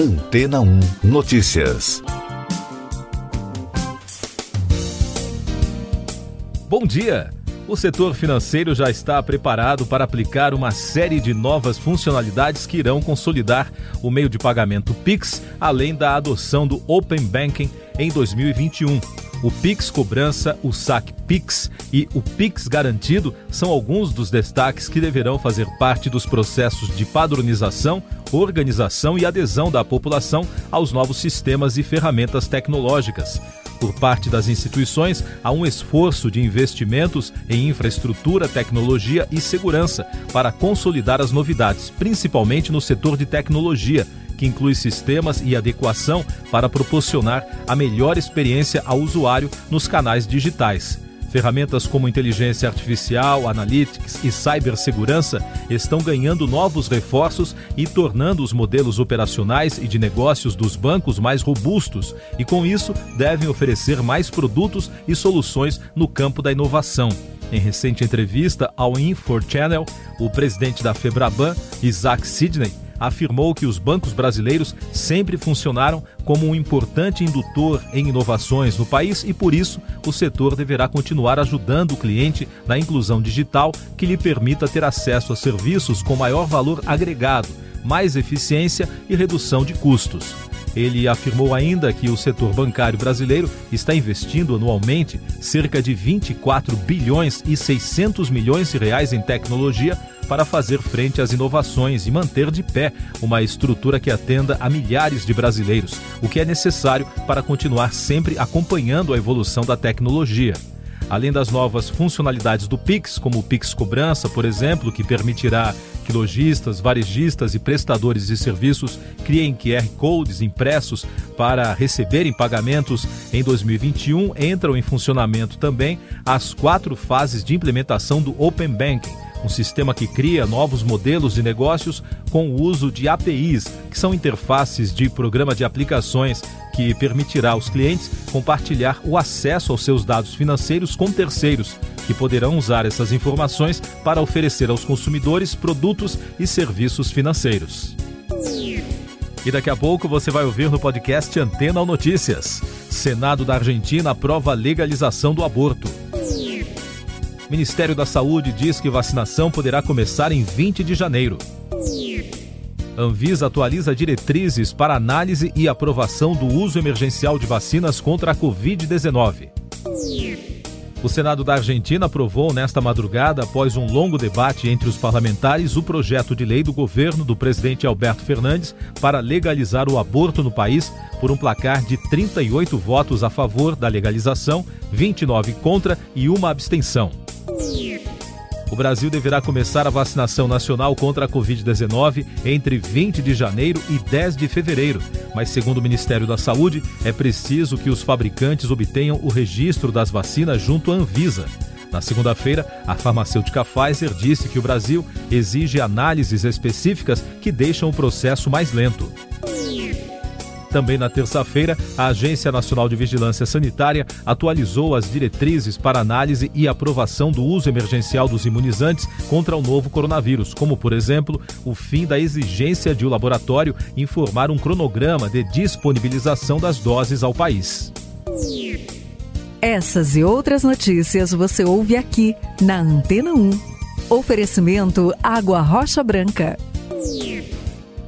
Antena 1 Notícias. Bom dia! O setor financeiro já está preparado para aplicar uma série de novas funcionalidades que irão consolidar o meio de pagamento Pix, além da adoção do Open Banking em 2021. O Pix Cobrança, o SAC Pix e o Pix Garantido são alguns dos destaques que deverão fazer parte dos processos de padronização, organização e adesão da população aos novos sistemas e ferramentas tecnológicas. Por parte das instituições, há um esforço de investimentos em infraestrutura, tecnologia e segurança para consolidar as novidades, principalmente no setor de tecnologia, que inclui sistemas e adequação para proporcionar a melhor experiência ao usuário nos canais digitais. Ferramentas como inteligência artificial, analytics e cibersegurança estão ganhando novos reforços e tornando os modelos operacionais e de negócios dos bancos mais robustos e, com isso, devem oferecer mais produtos e soluções no campo da inovação. Em recente entrevista ao Infor Channel, o presidente da Febraban, Isaac Sidney, afirmou que os bancos brasileiros sempre funcionaram como um importante indutor em inovações no país e, por isso, o setor deverá continuar ajudando o cliente na inclusão digital que lhe permita ter acesso a serviços com maior valor agregado, mais eficiência e redução de custos. Ele afirmou ainda que o setor bancário brasileiro está investindo anualmente cerca de 24 bilhões e 600 milhões de reais em tecnologia para fazer frente às inovações e manter de pé uma estrutura que atenda a milhares de brasileiros, o que é necessário para continuar sempre acompanhando a evolução da tecnologia. Além das novas funcionalidades do Pix, como o Pix Cobrança, por exemplo, que permitirá que lojistas, varejistas e prestadores de serviços criem QR Codes impressos para receberem pagamentos. Em 2021, entram em funcionamento também as quatro fases de implementação do Open Banking um sistema que cria novos modelos de negócios com o uso de APIs, que são interfaces de programa de aplicações que permitirá aos clientes compartilhar o acesso aos seus dados financeiros com terceiros, que poderão usar essas informações para oferecer aos consumidores produtos e serviços financeiros. E daqui a pouco você vai ouvir no podcast Antena Notícias. Senado da Argentina aprova legalização do aborto. Ministério da Saúde diz que vacinação poderá começar em 20 de janeiro. Anvisa atualiza diretrizes para análise e aprovação do uso emergencial de vacinas contra a Covid-19. O Senado da Argentina aprovou nesta madrugada, após um longo debate entre os parlamentares, o projeto de lei do governo do presidente Alberto Fernandes para legalizar o aborto no país por um placar de 38 votos a favor da legalização, 29 contra e uma abstenção. O Brasil deverá começar a vacinação nacional contra a Covid-19 entre 20 de janeiro e 10 de fevereiro. Mas, segundo o Ministério da Saúde, é preciso que os fabricantes obtenham o registro das vacinas junto à Anvisa. Na segunda-feira, a farmacêutica Pfizer disse que o Brasil exige análises específicas que deixam o processo mais lento. Também na terça-feira, a Agência Nacional de Vigilância Sanitária atualizou as diretrizes para análise e aprovação do uso emergencial dos imunizantes contra o novo coronavírus, como, por exemplo, o fim da exigência de o laboratório informar um cronograma de disponibilização das doses ao país. Essas e outras notícias você ouve aqui na Antena 1. Oferecimento Água Rocha Branca.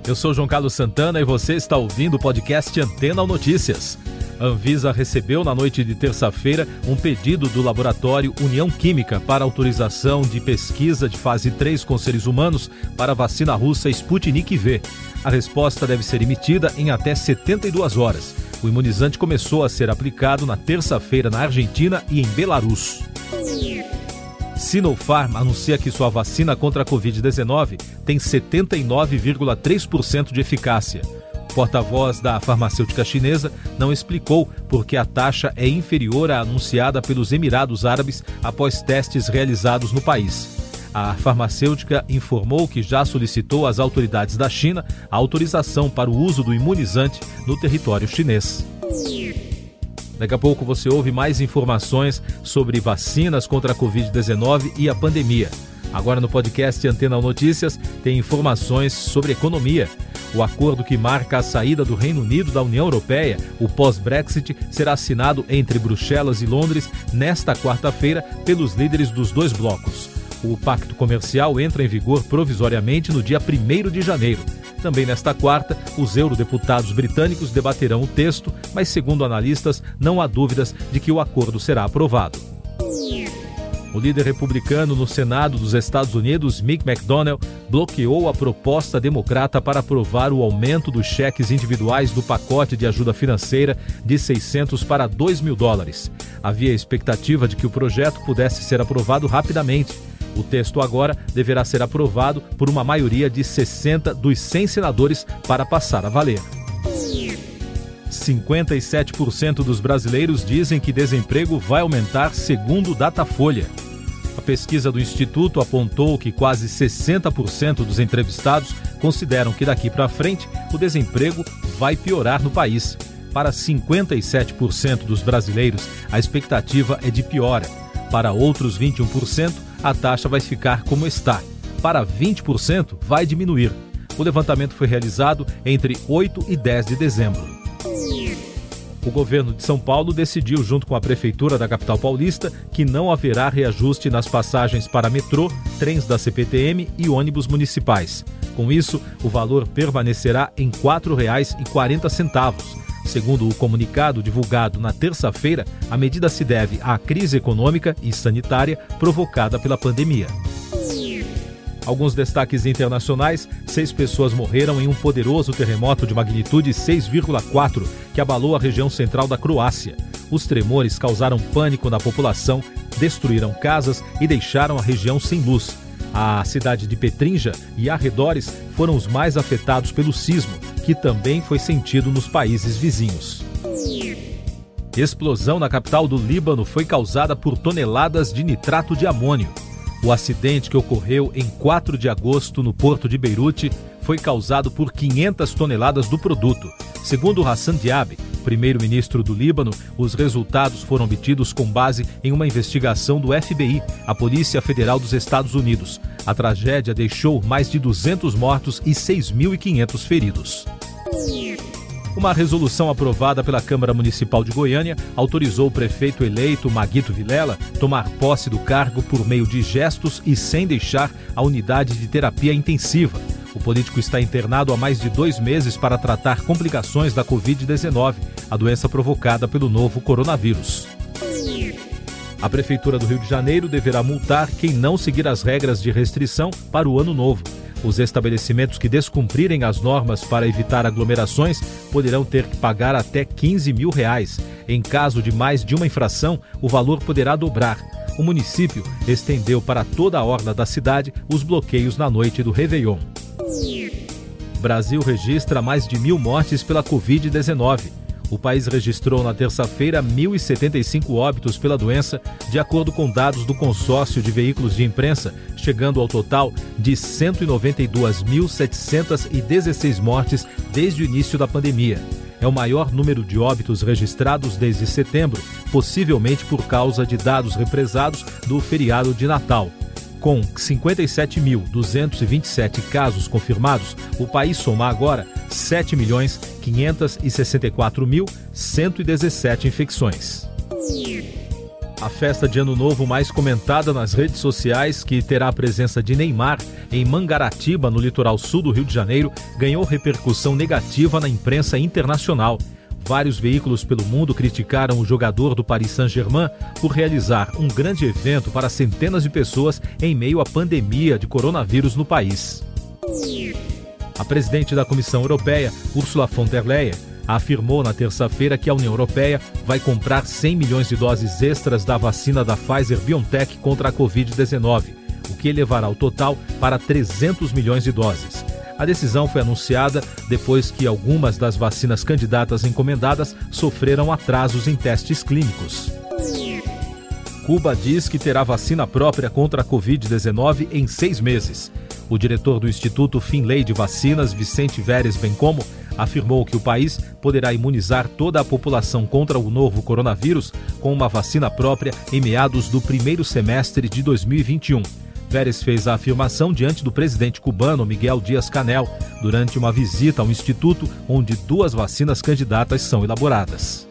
Eu sou João Carlos Santana e você está ouvindo o podcast Antena Notícias. A Anvisa recebeu na noite de terça-feira um pedido do laboratório União Química para autorização de pesquisa de fase 3 com seres humanos para a vacina russa Sputnik V. A resposta deve ser emitida em até 72 horas. O imunizante começou a ser aplicado na terça-feira na Argentina e em Belarus. Sinopharm anuncia que sua vacina contra a Covid-19 tem 79,3% de eficácia. O porta-voz da farmacêutica chinesa não explicou por que a taxa é inferior à anunciada pelos Emirados Árabes após testes realizados no país. A farmacêutica informou que já solicitou às autoridades da China a autorização para o uso do imunizante no território chinês. Daqui a pouco você ouve mais informações sobre vacinas contra a Covid-19 e a pandemia. Agora no podcast Antena Notícias tem informações sobre economia. O acordo que marca a saída do Reino Unido da União Europeia, o pós-Brexit, será assinado entre Bruxelas e Londres nesta quarta-feira pelos líderes dos dois blocos. O pacto comercial entra em vigor provisoriamente no dia 1 de janeiro. Também nesta quarta, os eurodeputados britânicos debaterão o texto, mas, segundo analistas, não há dúvidas de que o acordo será aprovado. O líder republicano no Senado dos Estados Unidos, Mick McDonnell, bloqueou a proposta democrata para aprovar o aumento dos cheques individuais do pacote de ajuda financeira de 600 para 2 mil dólares. Havia expectativa de que o projeto pudesse ser aprovado rapidamente. O texto agora deverá ser aprovado por uma maioria de 60 dos 100 senadores para passar a valer. 57% dos brasileiros dizem que desemprego vai aumentar segundo Datafolha. A pesquisa do Instituto apontou que quase 60% dos entrevistados consideram que daqui para frente o desemprego vai piorar no país. Para 57% dos brasileiros, a expectativa é de piora. Para outros 21%, a taxa vai ficar como está. Para 20%, vai diminuir. O levantamento foi realizado entre 8 e 10 de dezembro. O governo de São Paulo decidiu, junto com a prefeitura da capital paulista, que não haverá reajuste nas passagens para metrô, trens da CPTM e ônibus municipais. Com isso, o valor permanecerá em R$ 4,40. Segundo o comunicado divulgado na terça-feira, a medida se deve à crise econômica e sanitária provocada pela pandemia. Alguns destaques internacionais: seis pessoas morreram em um poderoso terremoto de magnitude 6,4 que abalou a região central da Croácia. Os tremores causaram pânico na população, destruíram casas e deixaram a região sem luz. A cidade de Petrinja e arredores foram os mais afetados pelo sismo, que também foi sentido nos países vizinhos. Explosão na capital do Líbano foi causada por toneladas de nitrato de amônio. O acidente que ocorreu em 4 de agosto no porto de Beirute foi causado por 500 toneladas do produto. Segundo Hassan Diab, primeiro-ministro do Líbano, os resultados foram obtidos com base em uma investigação do FBI, a Polícia Federal dos Estados Unidos. A tragédia deixou mais de 200 mortos e 6.500 feridos. Uma resolução aprovada pela Câmara Municipal de Goiânia autorizou o prefeito eleito Maguito Vilela tomar posse do cargo por meio de gestos e sem deixar a unidade de terapia intensiva. O político está internado há mais de dois meses para tratar complicações da Covid-19, a doença provocada pelo novo coronavírus. A Prefeitura do Rio de Janeiro deverá multar quem não seguir as regras de restrição para o ano novo. Os estabelecimentos que descumprirem as normas para evitar aglomerações poderão ter que pagar até 15 mil reais. Em caso de mais de uma infração, o valor poderá dobrar. O município estendeu para toda a orla da cidade os bloqueios na noite do Réveillon. Brasil registra mais de mil mortes pela Covid-19. O país registrou na terça-feira 1.075 óbitos pela doença, de acordo com dados do consórcio de veículos de imprensa, chegando ao total de 192.716 mortes desde o início da pandemia. É o maior número de óbitos registrados desde setembro, possivelmente por causa de dados represados do feriado de Natal. Com 57.227 casos confirmados, o país soma agora 7.564.117 infecções. A festa de Ano Novo mais comentada nas redes sociais, que terá a presença de Neymar em Mangaratiba, no litoral sul do Rio de Janeiro, ganhou repercussão negativa na imprensa internacional. Vários veículos pelo mundo criticaram o jogador do Paris Saint-Germain por realizar um grande evento para centenas de pessoas em meio à pandemia de coronavírus no país. A presidente da Comissão Europeia, Ursula von der Leyen, afirmou na terça-feira que a União Europeia vai comprar 100 milhões de doses extras da vacina da Pfizer BioNTech contra a Covid-19, o que elevará o total para 300 milhões de doses. A decisão foi anunciada depois que algumas das vacinas candidatas encomendadas sofreram atrasos em testes clínicos. Cuba diz que terá vacina própria contra a Covid-19 em seis meses. O diretor do Instituto Finlay de Vacinas, Vicente Veres Bencomo, afirmou que o país poderá imunizar toda a população contra o novo coronavírus com uma vacina própria em meados do primeiro semestre de 2021. Pérez fez a afirmação diante do presidente cubano Miguel Dias-Canel durante uma visita ao instituto onde duas vacinas candidatas são elaboradas.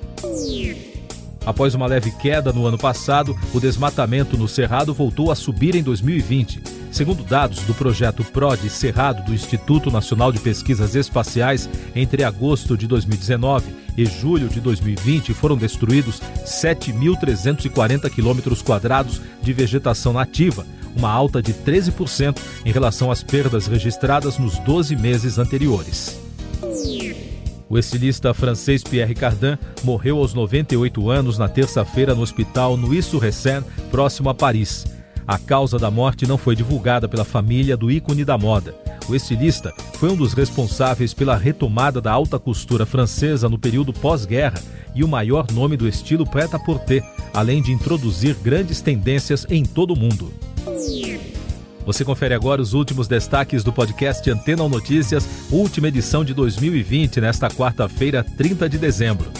Após uma leve queda no ano passado, o desmatamento no Cerrado voltou a subir em 2020. Segundo dados do projeto PRODE Cerrado do Instituto Nacional de Pesquisas Espaciais, entre agosto de 2019 e julho de 2020 foram destruídos 7.340 quilômetros quadrados de vegetação nativa, uma alta de 13% em relação às perdas registradas nos 12 meses anteriores. O estilista francês Pierre Cardin morreu aos 98 anos na terça-feira no hospital Nuit-sur-Seine, próximo a Paris. A causa da morte não foi divulgada pela família do ícone da moda. O estilista foi um dos responsáveis pela retomada da alta costura francesa no período pós-guerra e o maior nome do estilo prêt-à-porter, além de introduzir grandes tendências em todo o mundo. Você confere agora os últimos destaques do podcast Antena Notícias, última edição de 2020, nesta quarta-feira, 30 de dezembro.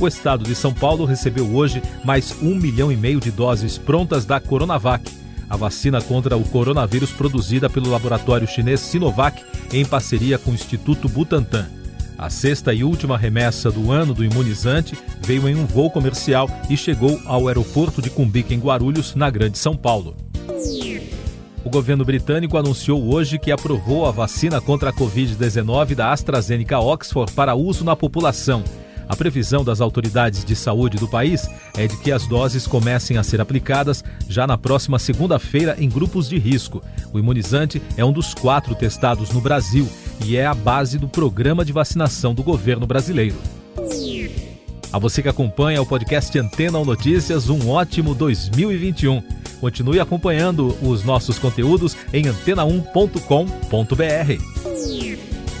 O estado de São Paulo recebeu hoje mais um milhão e meio de doses prontas da Coronavac, a vacina contra o coronavírus produzida pelo laboratório chinês Sinovac em parceria com o Instituto Butantan. A sexta e última remessa do ano do imunizante veio em um voo comercial e chegou ao aeroporto de Cumbica, em Guarulhos, na Grande São Paulo. O governo britânico anunciou hoje que aprovou a vacina contra a Covid-19 da AstraZeneca Oxford para uso na população. A previsão das autoridades de saúde do país é de que as doses comecem a ser aplicadas já na próxima segunda-feira em grupos de risco. O imunizante é um dos quatro testados no Brasil e é a base do programa de vacinação do governo brasileiro. A você que acompanha o podcast Antena ou Notícias, um ótimo 2021. Continue acompanhando os nossos conteúdos em antena1.com.br.